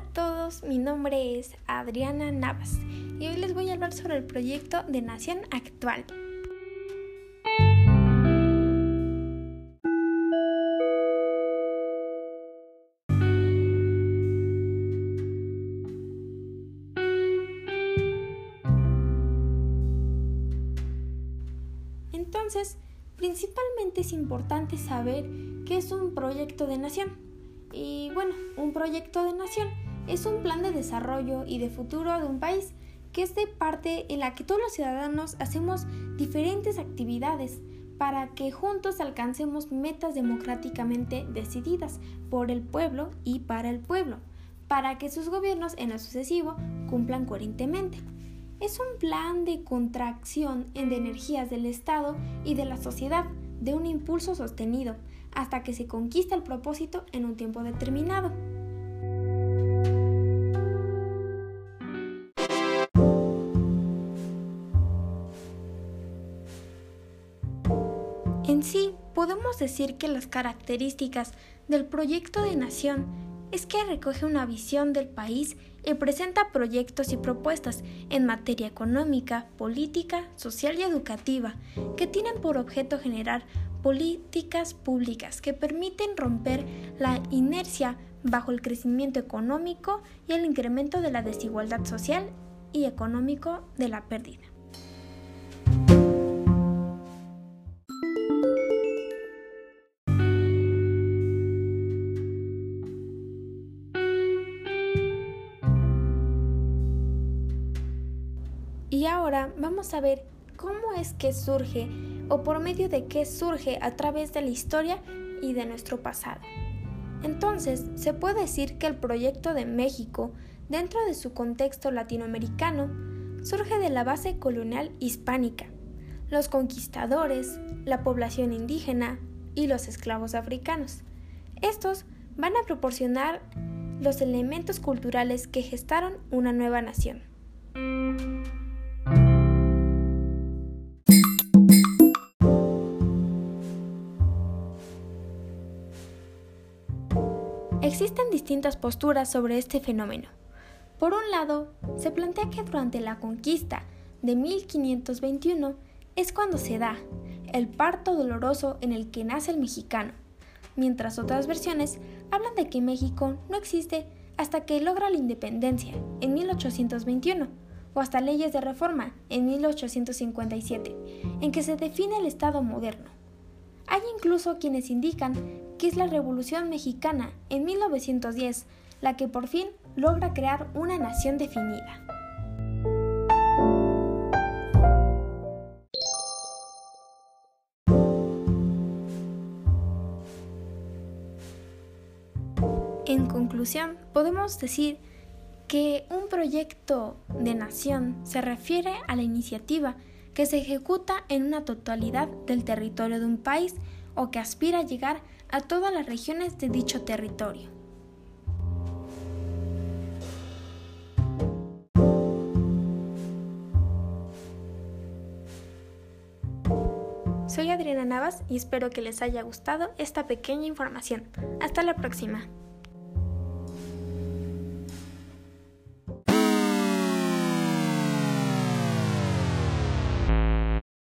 todos, mi nombre es Adriana Navas y hoy les voy a hablar sobre el proyecto de Nación Actual. Entonces, principalmente es importante saber qué es un proyecto de nación. Y bueno, un proyecto de nación es un plan de desarrollo y de futuro de un país que es de parte en la que todos los ciudadanos hacemos diferentes actividades para que juntos alcancemos metas democráticamente decididas por el pueblo y para el pueblo, para que sus gobiernos en lo sucesivo cumplan coherentemente. Es un plan de contracción en de energías del Estado y de la sociedad, de un impulso sostenido, hasta que se conquista el propósito en un tiempo determinado. En sí, podemos decir que las características del proyecto de nación es que recoge una visión del país y presenta proyectos y propuestas en materia económica, política, social y educativa que tienen por objeto generar políticas públicas que permiten romper la inercia bajo el crecimiento económico y el incremento de la desigualdad social y económico de la pérdida. Y ahora vamos a ver cómo es que surge o por medio de qué surge a través de la historia y de nuestro pasado. Entonces, se puede decir que el proyecto de México, dentro de su contexto latinoamericano, surge de la base colonial hispánica, los conquistadores, la población indígena y los esclavos africanos. Estos van a proporcionar los elementos culturales que gestaron una nueva nación. Existen distintas posturas sobre este fenómeno. Por un lado, se plantea que durante la conquista de 1521 es cuando se da el parto doloroso en el que nace el mexicano, mientras otras versiones hablan de que México no existe hasta que logra la independencia en 1821 o hasta leyes de reforma en 1857, en que se define el Estado moderno. Hay incluso quienes indican es la Revolución Mexicana en 1910 la que por fin logra crear una nación definida. En conclusión, podemos decir que un proyecto de nación se refiere a la iniciativa que se ejecuta en una totalidad del territorio de un país o que aspira a llegar a todas las regiones de dicho territorio. Soy Adriana Navas y espero que les haya gustado esta pequeña información. Hasta la próxima.